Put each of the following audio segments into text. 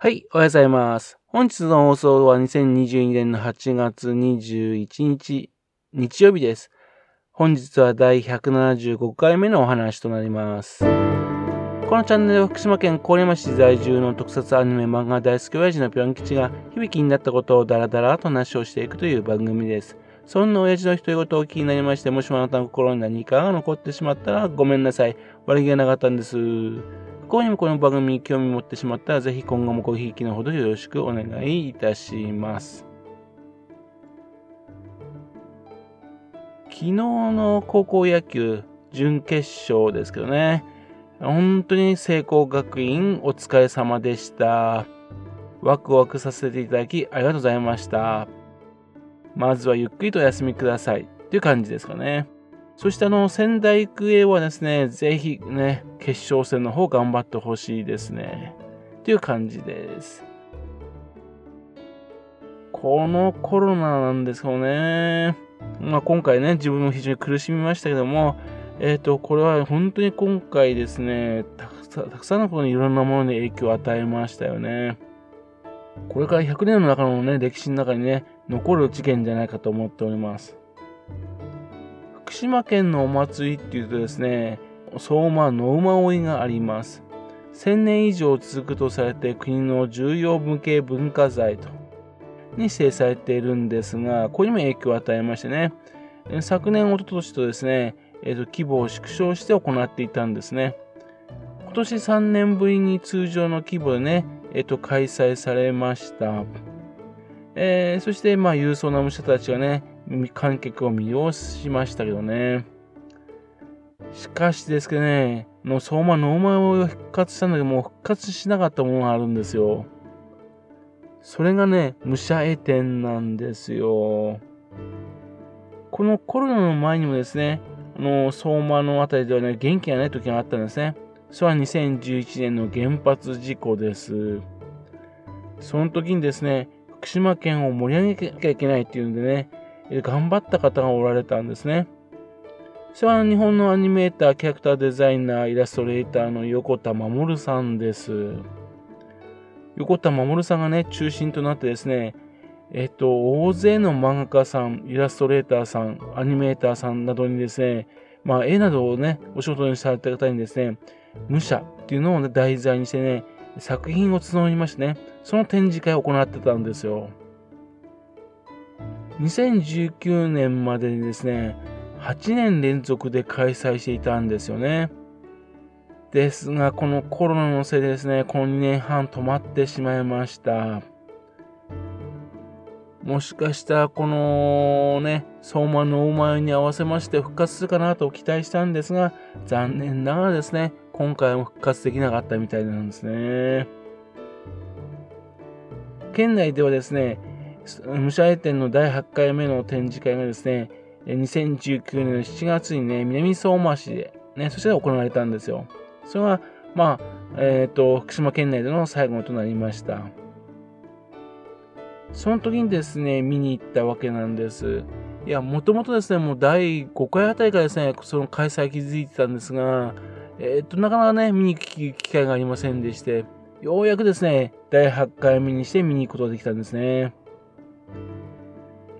はい、おはようございます。本日の放送は2022年の8月21日、日曜日です。本日は第175回目のお話となります。このチャンネルは福島県郡山市在住の特撮アニメ漫画大好き親父のぴょん吉が響きになったことをダラダラと話をしていくという番組です。そんな親父の独り言を気になりまして、もしもあなたの心に何かが残ってしまったらごめんなさい。悪気がなかったんです。幸にもこの番組に興味持ってしまったら、ぜひ今後もごひいきのほどよろしくお願いいたします。昨日の高校野球準決勝ですけどね、本当に聖光学院お疲れ様でした。ワクワクさせていただきありがとうございました。まずはゆっくりとお休みくださいという感じですかね。そしてあの、仙台育英はですね、ぜひね、決勝戦の方頑張ってほしいですね。という感じです。このコロナなんですけどね、まあ、今回ね、自分も非常に苦しみましたけども、えっ、と、これは本当に今回ですね、たくさんたくさんのことにいろんなものに影響を与えましたよね。これから100年の中のね、歴史の中にね、残る事件じゃないかと思っております。福島県のお祭りっていうとですね、相馬野馬追があります。1000年以上続くとされて国の重要無形文化財とに指定されているんですが、これにも影響を与えましてね、昨年、一昨年とですね、えー、と規模を縮小して行っていたんですね。今年3年ぶりに通常の規模でね、えー、と開催されました。えー、そして、まあ、勇壮な武者たちがね、観客を魅了しましたけどね。しかしですけどね、の相馬ノーマルを復活したんだけど、もう復活しなかったものがあるんですよ。それがね、武者絵展なんですよ。このコロナの前にもですね、あの相馬のあたりではね、元気がない時があったんですね。それは2011年の原発事故です。その時にですね、福島県を盛り上げなきゃいけないっていうんでね、頑張った方がおられたんですね。それは日本のアニメーター、キャラクターデザイナー、イラストレーターの横田守さんです。横田守さんがね、中心となってですね、えっと、大勢の漫画家さん、イラストレーターさん、アニメーターさんなどにですね、まあ、絵などをね、お仕事にされた方にですね、武者っていうのを、ね、題材にしてね、作品を募りましてね、その展示会を行ってたんですよ。2019年までにですね、8年連続で開催していたんですよね。ですが、このコロナのせいでですね、この2年半止まってしまいました。もしかしたら、このね、相馬のお前に合わせまして復活するかなと期待したんですが、残念ながらですね、今回も復活できなかったみたいなんですね。県内ではですね、武者絵展の第8回目の展示会がですね、2019年の7月にね、南相馬市で、ね、そして行われたんですよ。それが、まあ、えっ、ー、と、福島県内での最後となりました。その時にですね、見に行ったわけなんです。いや、もともとですね、もう第5回あたりからですね、その開催気づいてたんですが、えっ、ー、と、なかなかね、見に行く機会がありませんでして、ようやくですね、第8回目にして見に行くことができたんですね。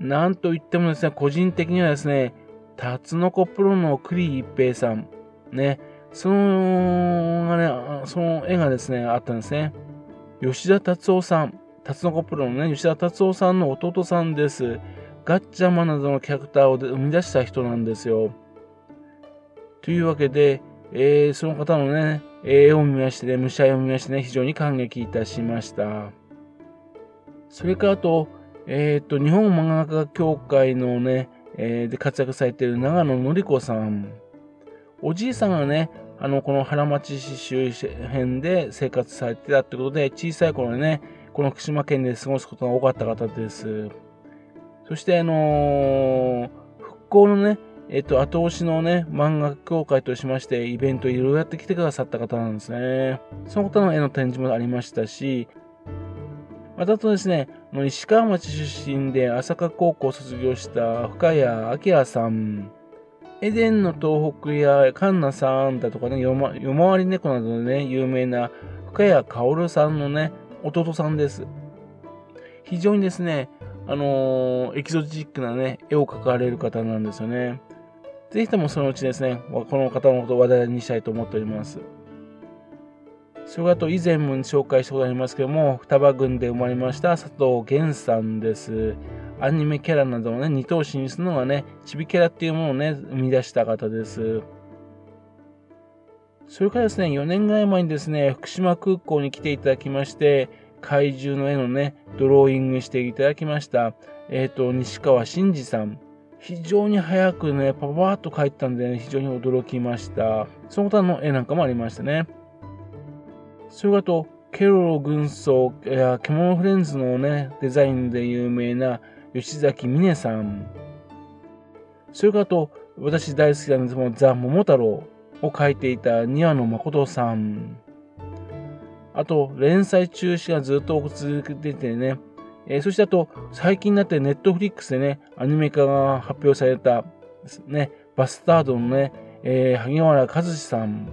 なんといってもですね、個人的にはですね、タツノコプロの栗一平さん、ね、そのが、ね、その絵がですね、あったんですね。吉田達夫さん、タツノコプロのね、吉田達夫さんの弟さんです。ガッチャマなどのキャラクターを生み出した人なんですよ。というわけで、えー、その方のね、絵を見ましてね、武者絵を見ましてね、非常に感激いたしました。それからあと、えっ、ー、と、日本漫画家協会のね、えー、で活躍されている長野のり子さん。おじいさんがね、あの、この原町市周辺で生活されてたってことで、小さい頃にね、この福島県で過ごすことが多かった方です。そして、あのー、復興のね、えっ、ー、と、後押しのね、漫画協会としまして、イベントいろいろやってきてくださった方なんですね。その方の絵の展示もありましたし、またとですね、石川町出身で朝霞高校を卒業した深谷明さん、エデンの東北やカンナさんだとかね、夜回り猫などでね、有名な深谷薫さんのね、弟さんです。非常にですね、あのー、エキゾチックなね、絵を描かれる方なんですよね。ぜひともそのうちですね、この方のことを話題にしたいと思っております。それと以前も紹介したことありますけども、双葉郡で生まれました佐藤源さんです。アニメキャラなどをね、二頭身にするのがね、チビキャラっていうものをね、生み出した方です。それからですね、4年ぐらい前にですね、福島空港に来ていただきまして、怪獣の絵のね、ドローイングしていただきました。えっ、ー、と、西川真二さん。非常に早くね、パパーっと描いてたんで、ね、非常に驚きました。その他の絵なんかもありましたね。それからと、ケロロ軍曹や獣フレンズのね、デザインで有名な吉崎美音さん。それからと、私大好きなんです。けどザ・桃太郎を描いていた庭野誠さん。あと、連載中止がずっと続けててね、えー、そしてあと、最近になってネットフリックスでね、アニメ化が発表された、ね、バスタードのね、えー、萩原和志さん。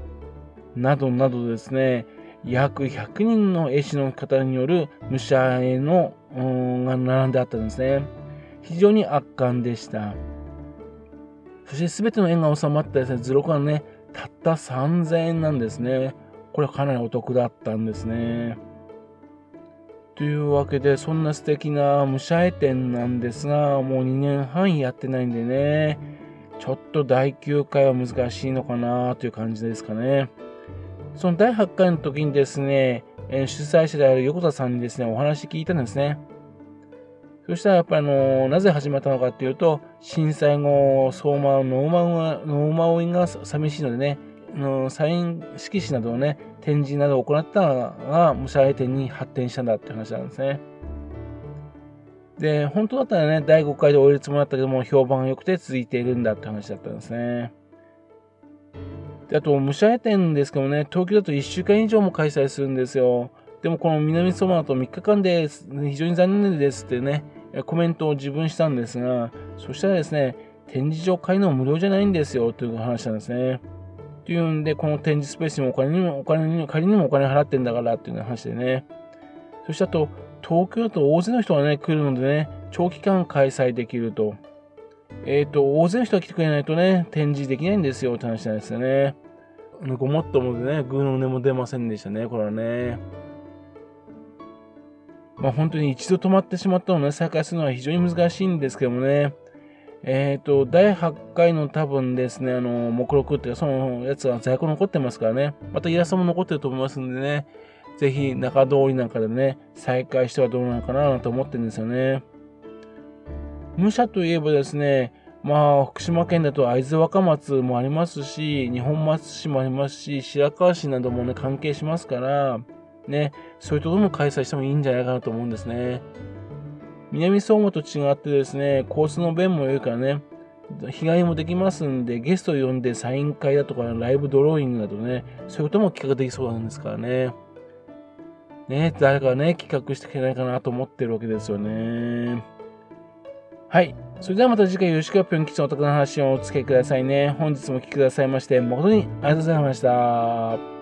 などなどですね、約100人の絵師の方による武者絵の、が並んであったんですね。非常に圧巻でした。そして全ての絵が収まったですね、図録はね、たった3000円なんですね。これはかなりお得だったんですね。というわけで、そんな素敵な武者絵展なんですが、もう2年半やってないんでね、ちょっと第9回は難しいのかなという感じですかね。その第8回の時にですね、え主催者である横田さんにですね、お話聞いたんですね。そしたらやっぱりあの、なぜ始まったのかっていうと、震災後、相馬、ノーマウノーマウインが寂しいのでね、のサイン色紙などをね、展示などを行ったのが、武者絵展に発展したんだって話なんですね。で、本当だったらね、第5回で終えるつもりだったけども、評判が良くて続いているんだって話だったんですね。であと、武者絵展ですけどね、東京だと1週間以上も開催するんですよ。でもこの南相馬だと3日間で非常に残念ですってね、コメントを自分したんですが、そしたらですね、展示場買いの無料じゃないんですよという話なんですね。っていうんで、この展示スペースにもお金にも、お金にも、仮にもお金払ってんだからっていう話でね。そしてあと、東京だと大勢の人がね、来るのでね、長期間開催できると。えっ、ー、と、大勢の人が来てくれないとね、展示できないんですよって話なんですよね。ごもっともでね、グーの音も出ませんでしたね、これはね。まあ本当に一度止まってしまったのをね、再開するのは非常に難しいんですけどもね。えっ、ー、と、第8回の多分ですね、あの、目録っていうか、そのやつは在庫残ってますからね。またイラストも残ってると思いますんでね。ぜひ中通りなんかでね、再開してはどうなのかなと思ってるんですよね。武者といえばですね、まあ、福島県だと会津若松もありますし、二本松市もありますし、白河市などもね、関係しますから、ね、そういうところも開催してもいいんじゃないかなと思うんですね。南相馬と違ってですね、コースの便も良いからね、日帰りもできますんで、ゲストを呼んでサイン会だとか、ライブドローイングなどね、そういうことも企画できそうなんですからね。ね、誰かね、企画してくれないかなと思ってるわけですよね。はい。それではまた次回、よろしくぴょん吉のお得な話をお付けくださいね。本日もお聴きくださいまして、誠にありがとうございました。